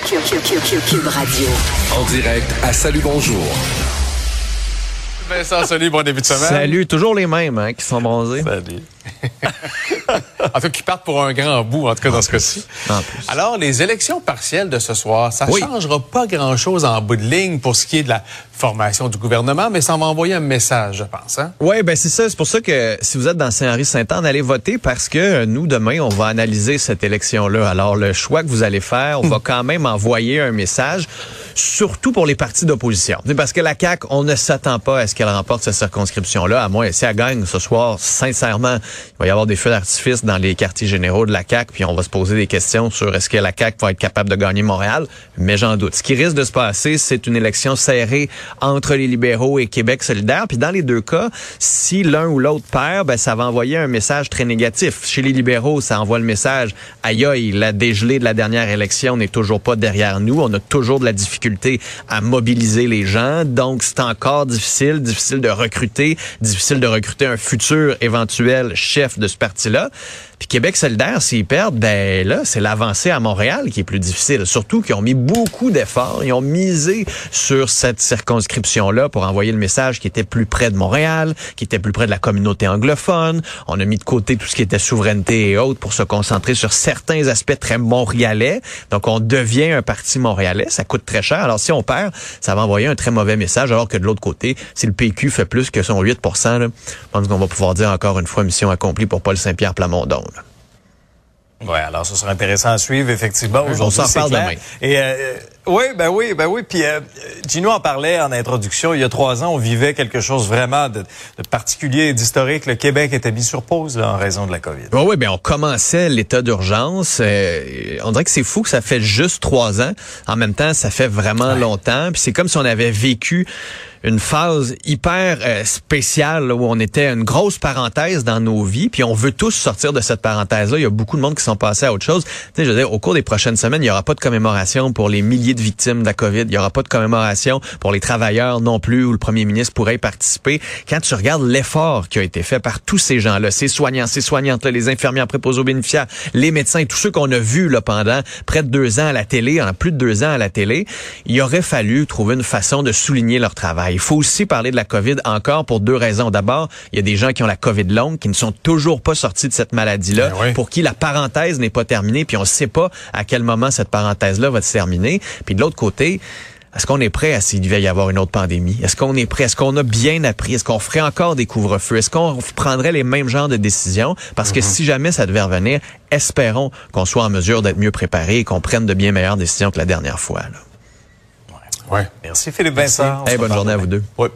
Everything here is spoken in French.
Cube Radio. En direct à Salut Bonjour. Vincent, salut, bon début de semaine. Salut, toujours les mêmes hein, qui sont bronzés. Salut. en tout cas, qui partent pour un grand bout, en tout cas dans ce cas-ci. Alors, les élections partielles de ce soir, ça ne Oui. changera pas grand-chose en bout de ligne pour ce qui est de la formation du gouvernement, mais ça va envoyer un message, je pense. Hein? Oui, ben c'est ça. C'est pour ça que si vous êtes dans Saint-Henri-Saint-Anne, allez voter parce que nous, demain, on va analyser cette élection-là. Alors, le choix que vous allez faire, on va quand même envoyer un message, surtout pour les partis d'opposition. Parce que la CAQ, on ne s'attend pas à ce qu'elle remporte cette circonscription-là, à moins si elle gagne ce soir, sincèrement, il va y avoir des feux d'artifice dans les quartiers généraux de la CAQ, puis on va se poser des questions sur est-ce que la CAQ va être capable de gagner Montréal, mais j'en doute. Ce qui risque de se passer, c'est une élection serrée entre les libéraux et Québec solidaire, puis dans les deux cas, si l'un ou l'autre perd, ben, ça va envoyer un message très négatif. Chez les libéraux, ça envoie le message, aïe aïe, la dégelée de la dernière élection n'est toujours pas derrière nous, on a toujours de la difficulté à mobiliser les gens, donc c'est encore difficile, difficile de recruter, difficile de recruter un futur éventuel chef de ce parti-là. Puis Québec solidaire, s'ils perdent, ben là, c'est l'avancée à Montréal qui est plus difficile. Surtout qu'ils ont mis beaucoup d'efforts, ils ont misé sur cette circonscription-là pour envoyer le message qui était plus près de Montréal, qui était plus près de la communauté anglophone. On a mis de côté tout ce qui était souveraineté et autres pour se concentrer sur certains aspects très montréalais. Donc, on devient un parti montréalais. Ça coûte très cher. Alors, si on perd, ça va envoyer un très mauvais message. Alors que de l'autre côté, si le PQ fait plus que son 8 là, je pense qu'on va pouvoir dire encore une fois mission accomplie pour Paul Saint-Pierre Plamondon. Oui, alors ce sera intéressant à suivre, effectivement. On s'en parle demain. Et euh, oui, ben oui, ben oui. Puis euh, Gino en parlait en introduction. Il y a trois ans, on vivait quelque chose vraiment de, de particulier et d'historique. Le Québec était mis sur pause là, en raison de la COVID. Oui, oui, ben on commençait l'état d'urgence. Euh, on dirait que c'est fou que ça fait juste trois ans. En même temps, ça fait vraiment longtemps. Puis c'est comme si on avait vécu une phase hyper euh, spéciale là, où on était une grosse parenthèse dans nos vies, puis on veut tous sortir de cette parenthèse-là. Il y a beaucoup de monde qui sont passés à autre chose. Tu sais, je veux dire, au cours des prochaines semaines, il y aura pas de commémoration pour les milliers de victimes de la COVID. Il y aura pas de commémoration pour les travailleurs non plus, où le premier ministre pourrait y participer. Quand tu regardes l'effort qui a été fait par tous ces gens-là, ces soignants, ces soignantes, là, les infirmières préposés aux bénéficiaires, les médecins, tous ceux qu'on a vus là, pendant près de deux ans à la télé, en plus de deux ans à la télé, il aurait fallu trouver une façon de souligner leur travail. Il faut aussi parler de la COVID encore pour deux raisons. D'abord, il y a des gens qui ont la COVID longue, qui ne sont toujours pas sortis de cette maladie-là, Ben oui. pour qui la parenthèse n'est pas terminée, puis on ne sait pas à quel moment cette parenthèse-là va se terminer. Puis de l'autre côté, est-ce qu'on est prêt à s'il devait y avoir une autre pandémie? Est-ce qu'on est prêt? Est-ce qu'on a bien appris? Est-ce qu'on ferait encore des couvre-feux? Est-ce qu'on prendrait les mêmes genres de décisions? Parce que si jamais ça devait revenir, espérons qu'on soit en mesure d'être mieux préparé et qu'on prenne de bien meilleures décisions que la dernière fois. là. Ouais. Merci Philippe Vincent. On Hey, bonne journée à vous deux. Oui.